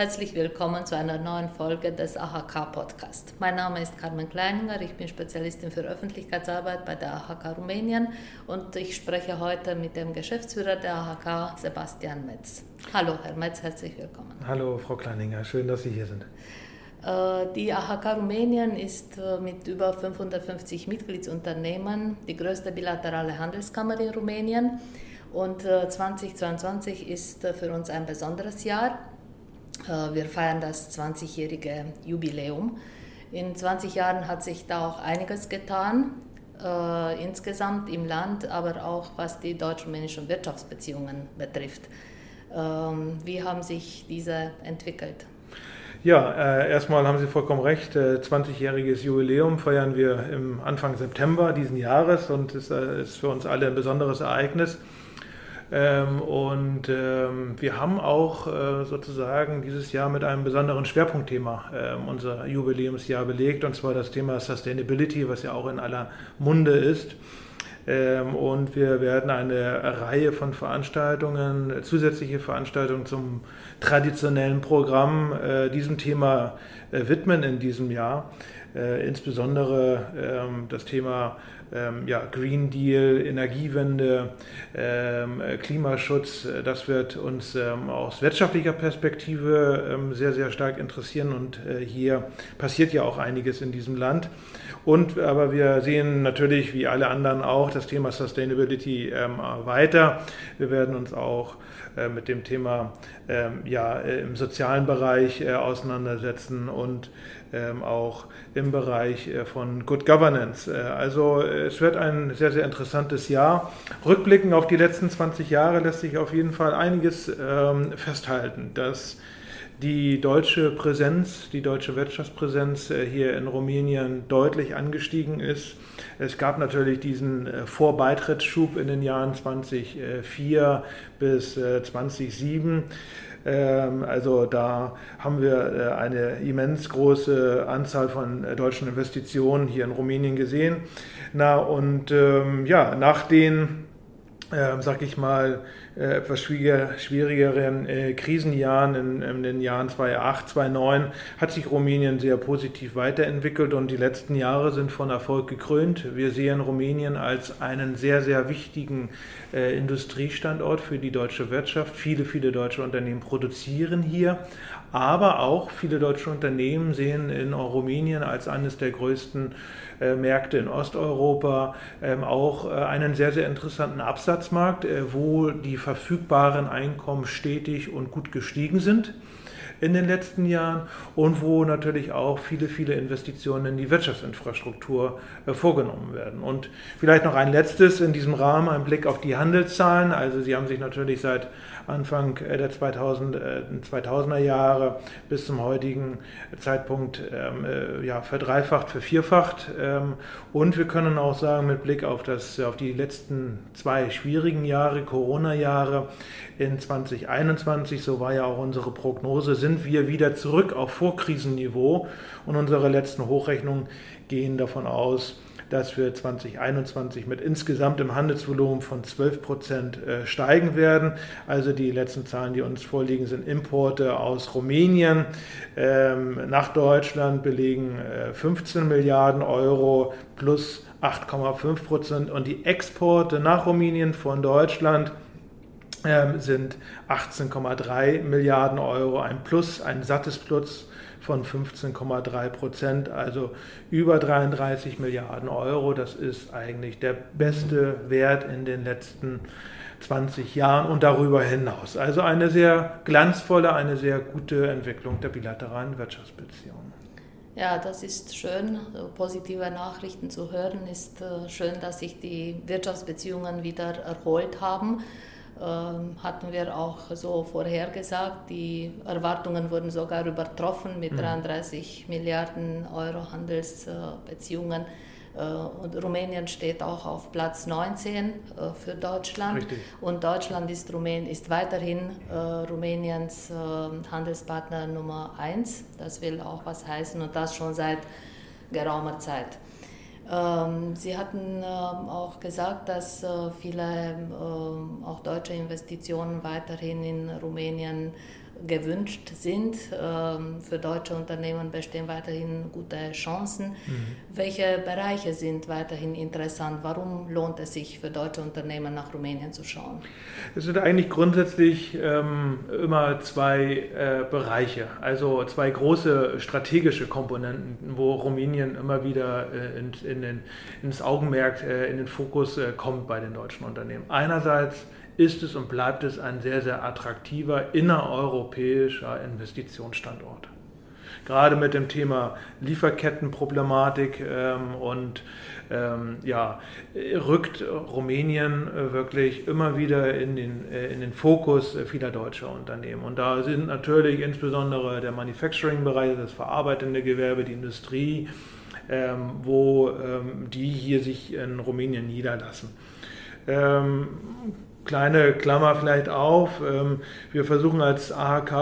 Herzlich willkommen zu einer neuen Folge des AHK Podcast. Mein Name ist Carmen Kleininger, ich bin Spezialistin für Öffentlichkeitsarbeit bei der AHK Rumänien und ich spreche heute mit dem Geschäftsführer der AHK, Sebastian Metz. Hallo, Herr Metz, herzlich willkommen. Hallo, Frau Kleininger, schön, dass Sie hier sind. Äh, die AHK Rumänien ist äh, mit über 550 Mitgliedsunternehmen die größte bilaterale Handelskammer in Rumänien. Und 2022 äh, ist für uns ein besonderes Jahr. Äh, wir feiern das 20-jährige Jubiläum. In 20 Jahren hat sich da auch einiges getan, äh, insgesamt im Land, aber auch was die deutsch-rumänischen Wirtschaftsbeziehungen betrifft. Ähm, wie haben sich diese entwickelt? Ja, äh, erstmal haben Sie vollkommen recht. Äh, 20-jähriges Jubiläum feiern wir im Anfang September diesen Jahres und es äh, ist für uns alle ein besonderes Ereignis. Ähm, und ähm, wir haben auch äh, sozusagen dieses Jahr mit einem besonderen Schwerpunktthema ähm, unser Jubiläumsjahr belegt, und zwar das Thema Sustainability, was ja auch in aller Munde ist. und wir werden eine Reihe von Veranstaltungen, zusätzliche Veranstaltungen zum traditionellen Programm äh, diesem Thema äh, widmen in diesem Jahr. insbesondere das Thema ähm, ja, Green Deal, Energiewende, ähm, Klimaschutz, äh, das wird uns ähm, aus wirtschaftlicher Perspektive ähm, sehr, sehr stark interessieren und äh, hier passiert ja auch einiges in diesem Land. Und aber wir sehen natürlich, wie alle anderen auch, das Thema Sustainability ähm, weiter. Wir werden uns auch äh, mit dem Thema ja, äh, im sozialen Bereich äh, auseinandersetzen und ähm, auch im Bereich äh, von Good Governance. Äh, also es wird ein sehr, sehr interessantes Jahr. Rückblicken auf die letzten 20 Jahre lässt sich auf jeden Fall einiges ähm, festhalten, dass die deutsche Präsenz, die deutsche Wirtschaftspräsenz äh, hier in Rumänien deutlich angestiegen ist. Es gab natürlich diesen äh, Vorbeitrittsschub in den Jahren 2004 bis 2007. Äh, ähm, also da haben wir eine immens große Anzahl von deutschen Investitionen hier in Rumänien gesehen. Na und ähm, ja, nach den äh, sag ich mal, äh, etwas schwieriger, schwierigeren äh, Krisenjahren in, in, den Jahren 2008, 2009 hat sich Rumänien sehr positiv weiterentwickelt und die letzten Jahre sind von Erfolg gekrönt. Wir sehen Rumänien als einen sehr, sehr wichtigen äh, Industriestandort für die deutsche Wirtschaft. Viele, viele deutsche Unternehmen produzieren hier, aber auch viele deutsche Unternehmen sehen in Rumänien als eines der größten äh, Märkte in Osteuropa ähm, auch äh, einen sehr, sehr interessanten Absatzmarkt, äh, wo die verfügbaren Einkommen stetig und gut gestiegen sind in den letzten Jahren und wo natürlich auch viele, viele Investitionen in die Wirtschaftsinfrastruktur äh, vorgenommen werden. Und vielleicht noch ein letztes in diesem Rahmen, ein Blick auf die Handelszahlen. Also sie haben sich natürlich seit Anfang äh, der 2000, äh, 2000er Jahre bis zum heutigen Zeitpunkt ähm, äh, ja, verdreifacht, vervierfacht. Ähm, und wir können auch sagen, mit Blick auf, das, auf die letzten zwei schwierigen Jahre, Corona-Jahre in 2021, so war ja auch unsere Prognose, sind sind wir wieder zurück auf Vorkrisenniveau und unsere letzten Hochrechnungen gehen davon aus, dass wir 2021 mit insgesamt Handelsvolumen von 12 Prozent äh, steigen werden. Also die letzten Zahlen, die uns vorliegen, sind Importe aus Rumänien ähm, nach Deutschland belegen 15 äh, Milliarden Euro plus 8,5 Prozent und die Exporte nach Rumänien von Deutschland sind 18,3 Milliarden Euro, ein Plus, ein sattes Plus von 15,3 Prozent, also über 33 Milliarden Euro. Das ist eigentlich der beste Wert in den letzten 20 Jahren und darüber hinaus. Also eine sehr glanzvolle, eine sehr gute Entwicklung der bilateralen Wirtschaftsbeziehungen. Ja, das ist schön, positive Nachrichten zu hören. Ist äh, schön, dass sich die Wirtschaftsbeziehungen wieder erholt haben. Ähm, hatten wir auch so vorhergesagt. Die Erwartungen wurden sogar übertroffen mit 33 mhm. Milliarden Euro Handelsbeziehungen. Äh, und Rumänien steht auch auf Platz 19 äh, für Deutschland. Richtig. Und Deutschland ist, Rumän ist weiterhin äh, Rumäniens Handelspartner Nummer 1. Das will auch was heißen und das schon seit geraumer Zeit. Ähm, Sie hatten ähm, auch gesagt, dass äh, viele ähm, auch deutsche Investitionen weiterhin in Rumänien gewünscht sind. Ähm, für deutsche Unternehmen bestehen weiterhin gute Chancen. Mhm. Welche Bereiche sind weiterhin interessant? Warum lohnt es sich für deutsche Unternehmen nach Rumänien zu schauen? Es sind eigentlich grundsätzlich ähm, immer zwei äh, Bereiche, also zwei große strategische Komponenten, wo Rumänien immer wieder äh, in, in den, ins Augenmerk, äh, in den Fokus äh, kommt bei den deutschen Unternehmen. Einerseits ist es und bleibt es ein sehr, sehr attraktiver innereuropäischer Investitionsstandort. Gerade mit dem Thema Lieferkettenproblematik ähm, und ähm, ja, rückt Rumänien äh, wirklich immer wieder in den, äh, in den Fokus vieler deutscher Unternehmen. Und da sind natürlich insbesondere der Manufacturing-Bereich, das verarbeitende Gewerbe, die Industrie, ähm, wo ähm, die hier sich in Rumänien niederlassen. Ähm, kleine Klammer vielleicht auf. Ähm, wir versuchen als AHK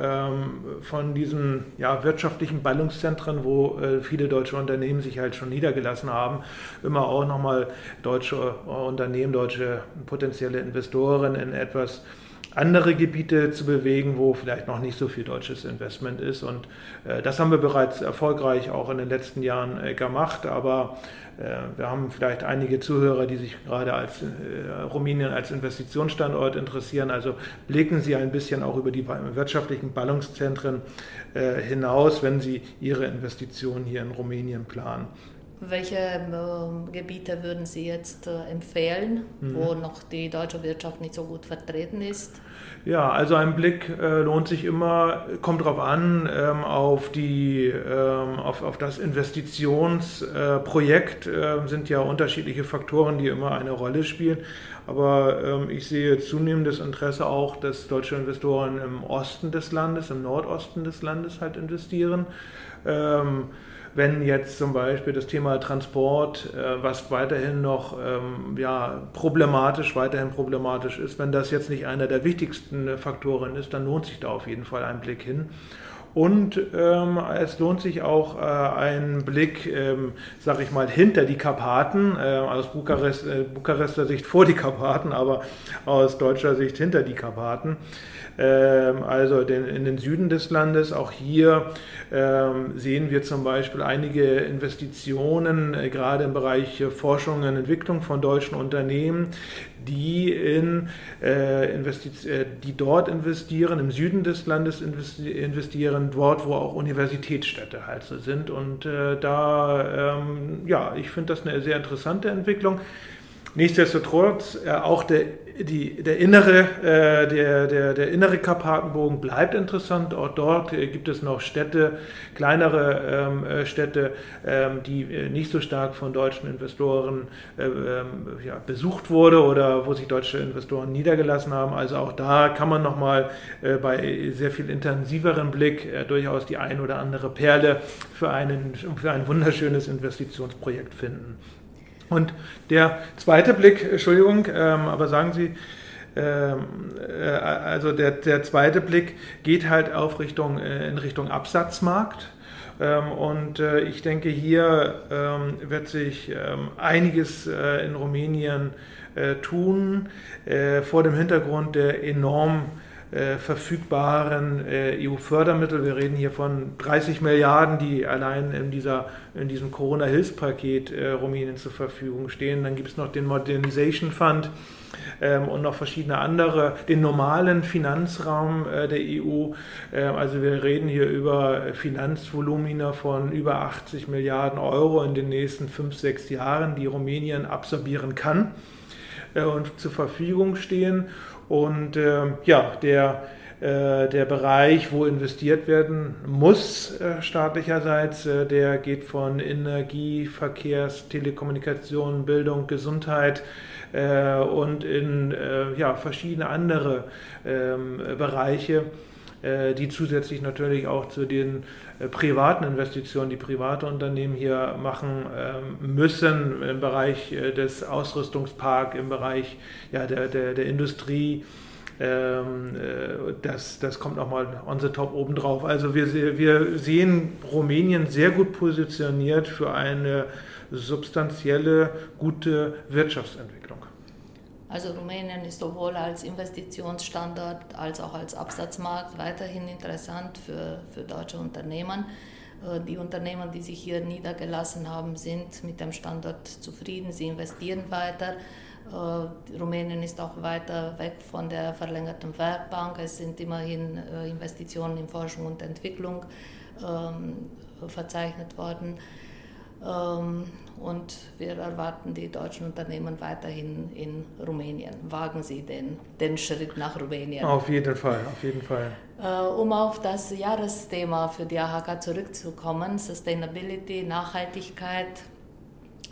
ähm, von diesen ja, wirtschaftlichen Ballungszentren, wo äh, viele deutsche Unternehmen sich halt schon niedergelassen haben, immer auch nochmal deutsche Unternehmen, deutsche potenzielle Investoren in etwas andere Gebiete zu bewegen, wo vielleicht noch nicht so viel deutsches Investment ist. Und äh, das haben wir bereits erfolgreich auch in den letzten Jahren äh, gemacht. Aber äh, wir haben vielleicht einige Zuhörer, die sich gerade als äh, Rumänien als Investitionsstandort interessieren. Also blicken Sie ein bisschen auch über die wirtschaftlichen Ballungszentren äh, hinaus, wenn Sie Ihre Investitionen hier in Rumänien planen. Welche äh, Gebiete würden Sie jetzt äh, empfehlen, mhm. wo noch die deutsche Wirtschaft nicht so gut vertreten ist? Ja, also ein Blick äh, lohnt sich immer, kommt darauf an, ähm, auf, die, ähm, auf, auf das Investitionsprojekt äh, sind ja unterschiedliche Faktoren, die immer eine Rolle spielen. Aber ähm, ich sehe zunehmendes Interesse auch, dass deutsche Investoren im Osten des Landes, im Nordosten des Landes halt investieren. Ähm, wenn jetzt zum Beispiel das Thema Transport, äh, was weiterhin noch ähm, ja, problematisch, weiterhin problematisch ist, wenn das jetzt nicht einer der wichtigsten Faktoren ist, dann lohnt sich da auf jeden Fall ein Blick hin. Und ähm, es lohnt sich auch äh, ein Blick, ähm, sag ich mal, hinter die Karpaten, äh, aus Bukarest, äh, Bukarester Sicht vor die Karpaten, aber aus deutscher Sicht hinter die Karpaten. Ähm, also den, in den Süden des Landes. Auch hier ähm, sehen wir zum Beispiel einige Investitionen, äh, gerade im Bereich Forschung und Entwicklung von deutschen Unternehmen, die, in, äh, äh, die dort investieren, im Süden des Landes investieren, dort, wo auch Universitätsstädte halt so sind. Und äh, da, ähm, ja, ich finde das eine sehr interessante Entwicklung. Nichtsdestotrotz, äh, auch der, die, der, innere, äh, der, der, der innere Karpatenbogen bleibt interessant. Auch dort äh, gibt es noch Städte, kleinere ähm, äh, Städte, ähm, die äh, nicht so stark von deutschen Investoren äh, ähm, ja, besucht wurde oder wo sich deutsche Investoren niedergelassen haben. Also auch da kann man nochmal äh, bei sehr viel intensiveren Blick durchaus die ein oder andere Perle für, einen, für ein wunderschönes Investitionsprojekt finden. Und der zweite Blick, Entschuldigung, ähm, aber sagen Sie, ähm, äh, also der, der zweite Blick geht halt auf Richtung, äh, in Richtung Absatzmarkt. Ähm, und äh, ich denke, hier ähm, wird sich einiges in Rumänien tun, vor dem Hintergrund der enorm äh, verfügbaren äh, EU-Fördermittel. Wir reden hier von 30 Milliarden, die allein in, dieser, in diesem Corona-Hilfspaket äh, Rumänien zur Verfügung stehen. Dann gibt es noch den Modernization Fund ähm, und noch verschiedene andere, den normalen Finanzraum äh, der EU. Ähm, also wir reden hier über Finanzvolumina von über 80 Milliarden Euro in den nächsten fünf, sechs Jahren, die Rumänien absorbieren kann äh, und zur Verfügung stehen. Und äh, ja, der, äh, der Bereich, wo investiert werden muss äh, staatlicherseits, äh, der geht von Energie, Verkehrs, Telekommunikation, Bildung, Gesundheit äh, und in äh, ja, verschiedene andere ähm, Bereiche die zusätzlich natürlich auch zu den privaten Investitionen, die private Unternehmen hier machen ähm, müssen im Bereich des Ausrüstungsparks, im Bereich ja, der, der, der Industrie. Ähm, äh, das, das kommt nochmal on the top obendrauf. Also wir, wir sehen Rumänien sehr gut positioniert für eine substanzielle, gute Wirtschaftsentwicklung. Also Rumänien ist sowohl als Investitionsstandort als auch als Absatzmarkt weiterhin interessant für, für deutsche Unternehmen. Äh, die Unternehmen, die sich hier niedergelassen haben, sind mit dem Standort zufrieden. Sie investieren weiter. Äh, Rumänien ist auch weiter weg von der verlängerten Werkbank. Es sind immerhin äh, Investitionen in Forschung und Entwicklung ähm, verzeichnet worden. Und wir erwarten die deutschen Unternehmen weiterhin in Rumänien. Wagen Sie den, den Schritt nach Rumänien. Auf jeden Fall, auf jeden Fall. Äh, um auf das Jahresthema für die AHK zurückzukommen, Sustainability, Nachhaltigkeit,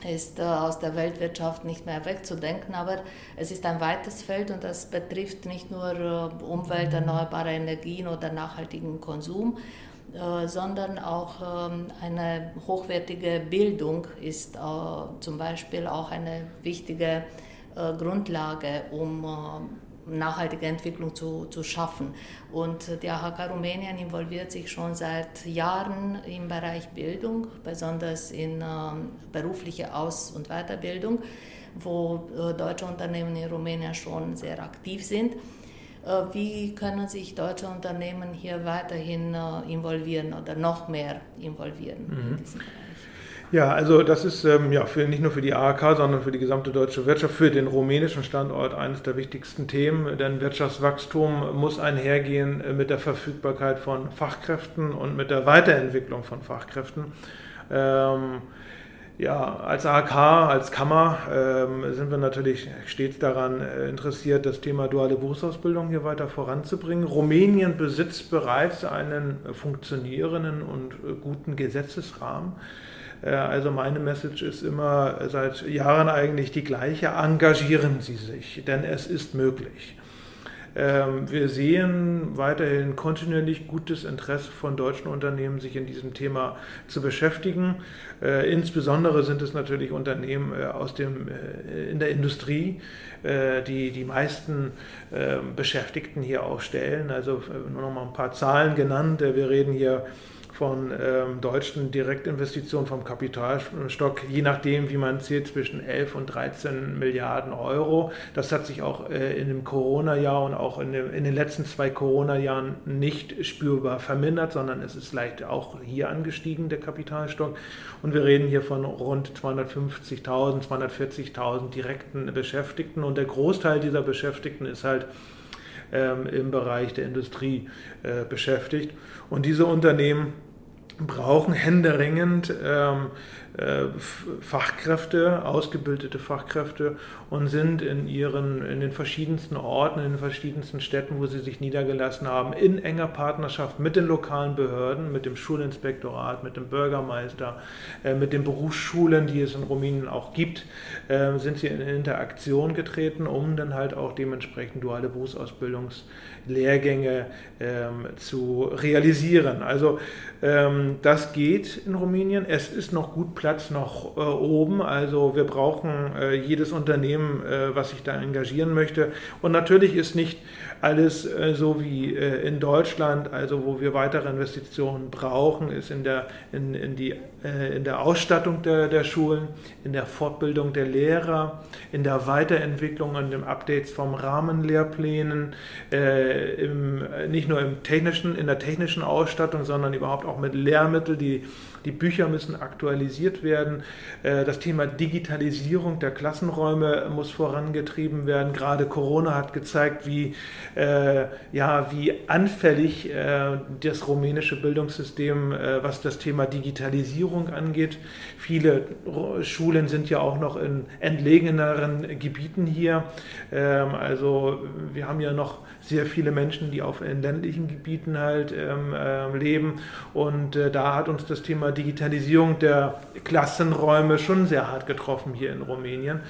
ist äh, aus der Weltwirtschaft nicht mehr wegzudenken, aber es ist ein weites Feld und das betrifft nicht nur äh, Umwelt, erneuerbare Energien oder nachhaltigen Konsum, sondern auch ähm, eine hochwertige Bildung ist zum Beispiel auch eine wichtige Grundlage, um nachhaltige Entwicklung zu, zu schaffen. Und die AHK Rumänien involviert sich schon seit Jahren im Bereich Bildung, besonders in äh, berufliche Aus- und Weiterbildung, wo äh, deutsche Unternehmen in Rumänien schon sehr aktiv sind. Äh, wie können sich deutsche Unternehmen hier weiterhin äh, involvieren oder noch mehr involvieren mhm. in diesem Bereich? Ja, also das ist ähm, ja für, nicht nur für die AHK, sondern für die gesamte deutsche Wirtschaft, für den rumänischen Standort eines der wichtigsten Themen. Denn Wirtschaftswachstum muss einhergehen äh, mit der Verfügbarkeit von Fachkräften und mit der Weiterentwicklung von Fachkräften. Ähm, ja, als AHK, als Kammer ähm, sind wir natürlich stets daran äh, interessiert, das Thema duale Berufsausbildung hier weiter voranzubringen. Rumänien besitzt bereits einen funktionierenden und äh, guten Gesetzesrahmen äh, also meine Message ist immer seit Jahren eigentlich die gleiche. Engagieren Sie sich, denn es ist möglich. Ähm, wir sehen weiterhin kontinuierlich gutes Interesse von deutschen Unternehmen, sich in diesem Thema zu beschäftigen. Äh, insbesondere sind es natürlich Unternehmen äh, aus dem, in der Industrie, die die meisten ähm, Beschäftigten hier auch stellen. Also nur noch mal ein paar Zahlen genannt. Wir reden hier von ähm, deutschen Direktinvestitionen vom Kapitalstock, je nachdem, wie man zählt, zwischen 11 und 13 Milliarden Euro. Das hat sich auch äh, in dem Corona-Jahr und auch in, dem, in den letzten zwei Corona-Jahren nicht spürbar vermindert, sondern es ist leicht auch hier angestiegen, der Kapitalstock. Und wir reden hier von rund 250.000, 240.000 direkten Beschäftigten und der Großteil dieser Beschäftigten ist halt ähm, im Bereich der Industrie äh, beschäftigt. Und diese Unternehmen brauchen händeringend ähm, äh, Fachkräfte, ausgebildete Fachkräfte und sind in ihren in den verschiedensten Orten, in den verschiedensten Städten, wo sie sich niedergelassen haben, in enger Partnerschaft mit den lokalen Behörden, mit dem Schulinspektorat, mit dem Bürgermeister, äh, mit den Berufsschulen, die es in Rumänien auch gibt, äh, sind sie in Interaktion getreten, um dann halt auch dementsprechend duale Berufsausbildungslehrgänge ähm, zu realisieren. Also ähm, das geht in Rumänien. Es ist noch gut Platz noch äh, oben. Also wir brauchen äh, jedes Unternehmen, äh, was sich da engagieren möchte. Und natürlich ist nicht alles äh, so wie äh, in Deutschland, also wo wir weitere Investitionen brauchen, ist in der, in, in die, äh, in der Ausstattung der, der Schulen, in der Fortbildung der Lehrer, in der Weiterentwicklung und den Updates vom Rahmenlehrplänen, im, nicht nur im technischen, in der technischen Ausstattung, sondern überhaupt auch mit Lehrmitteln, die die Bücher müssen aktualisiert werden. Das Thema Digitalisierung der Klassenräume muss vorangetrieben werden. Gerade Corona hat gezeigt, wie äh, ja, wie anfällig äh, das rumänische Bildungssystem, äh, was das Thema Digitalisierung angeht. Viele Schulen sind ja auch noch in entlegeneren Gebieten hier. Ähm, also wir haben ja noch sehr viele Menschen, die auf in ländlichen Gebieten halt ähm, äh, leben. Und äh, da hat uns das Thema Digitalisierung der Klassenräume schon sehr hart getroffen hier in Rumänien.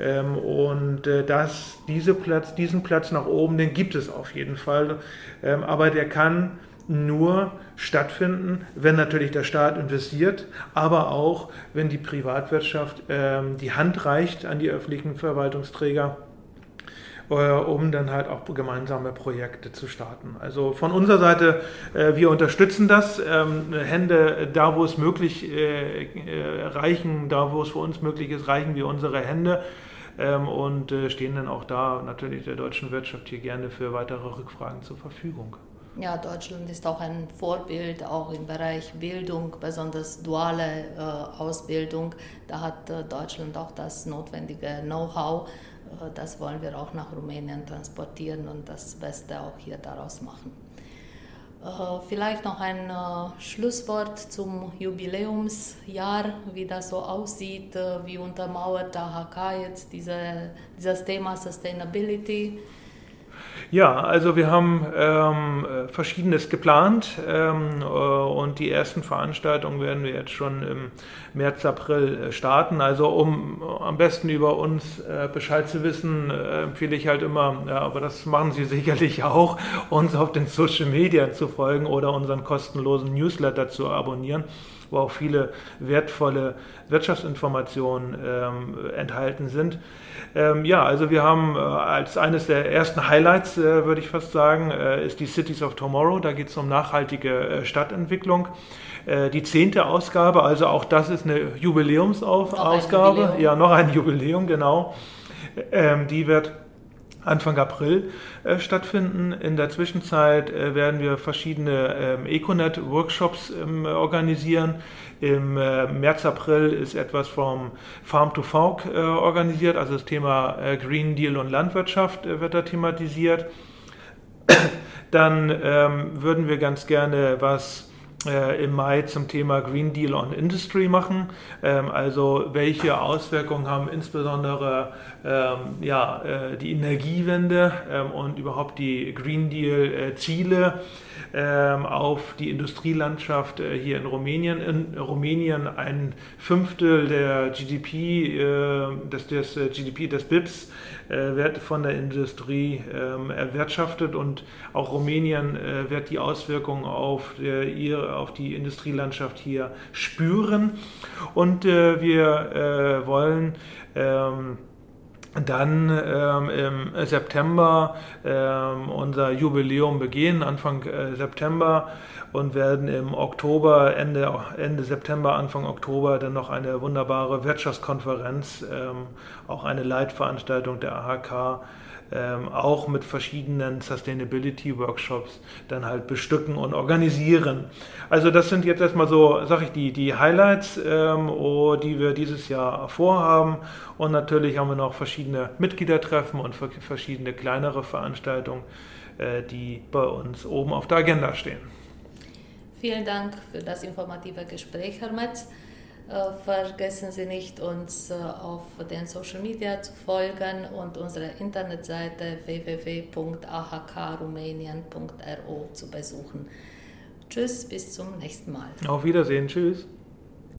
Ähm, und äh, das, diese Platz, diesen Platz nach oben, den gibt es auf jeden Fall. Ähm, aber der kann nur stattfinden, wenn natürlich der Staat investiert, aber auch wenn die Privatwirtschaft ähm, die Hand reicht an die öffentlichen Verwaltungsträger um dann halt auch gemeinsame Projekte zu starten. Also von unserer Seite, äh, wir unterstützen das. Ähm, Hände, da wo es möglich äh, reichen, da wo es für uns möglich ist, reichen wir unsere Hände. ähm, und äh, stehen dann auch da natürlich der deutschen Wirtschaft hier gerne für weitere Rückfragen zur Verfügung. Ja, Deutschland ist auch ein Vorbild, auch im Bereich Bildung, besonders duale äh, Ausbildung. Da hat äh, Deutschland auch das notwendige Know-how. Äh, das wollen wir auch nach Rumänien transportieren und das Beste auch hier daraus machen. Äh, vielleicht noch ein äh, Schlusswort zum Jubiläumsjahr, wie das so aussieht, wie untermauert AHK jetzt diese, dieses Thema Sustainability. Ja, also wir haben ähm, Verschiedenes geplant ähm, äh, und die ersten Veranstaltungen werden wir jetzt schon im März, April äh, starten. Also um am besten über uns äh, Bescheid zu wissen, äh, empfehle ich halt immer, ja, aber das machen Sie sicherlich auch, uns auf den Social Media zu folgen oder unseren kostenlosen Newsletter zu abonnieren wo auch viele wertvolle Wirtschaftsinformationen ähm, enthalten sind. Ähm, ja, also wir haben äh, als eines der ersten Highlights, äh, würde ich fast sagen, äh, ist die Cities of Tomorrow. Da geht es um nachhaltige äh, Stadtentwicklung. Äh, die zehnte Ausgabe, also auch das ist eine Jubiläumsausgabe. Jubiläum. Ja, noch ein Jubiläum, genau. Ähm, die wird Anfang April äh, stattfinden. In der Zwischenzeit äh, werden wir verschiedene ähm, Econet-Workshops ähm, organisieren. Im äh, März, April ist etwas vom Farm to Fork äh, organisiert, also das Thema äh, Green Deal und Landwirtschaft äh, wird da thematisiert. Dann ähm, würden wir ganz gerne was äh, im Mai zum Thema Green Deal on Industry machen. Ähm, also welche Auswirkungen haben insbesondere ähm, ja, äh, die Energiewende ähm, und überhaupt die Green Deal Ziele auf die Industrielandschaft äh, hier in Rumänien. In Rumänien ein Fünftel der GDP, des, des GDP des BIPs wird von der Industrie erwirtschaftet und auch Rumänien wird die Auswirkungen auf ihre auf die Industrielandschaft hier spüren. Und äh, wir äh, wollen ähm, dann ähm, im September ähm, unser Jubiläum begehen, Anfang äh, September, und werden im Oktober, Ende, Ende September, Anfang Oktober dann noch eine wunderbare Wirtschaftskonferenz, ähm, auch eine Leitveranstaltung der AHK ähm, auch mit verschiedenen Sustainability-Workshops dann halt bestücken und organisieren. Also das sind jetzt erstmal so, sag ich, die, die Highlights, ähm, oh, die wir dieses Jahr vorhaben. Und natürlich haben wir noch verschiedene Mitgliedertreffen und verschiedene kleinere Veranstaltungen, äh, die bei uns oben auf der Agenda stehen. Vielen Dank für das informative Gespräch, Herr Metz. Äh, vergessen Sie nicht, uns äh, auf den Social Media zu folgen und unsere Internetseite www.ahkrumänien.ro zu besuchen. Tschüss, bis zum nächsten Mal. Auf Wiedersehen, tschüss.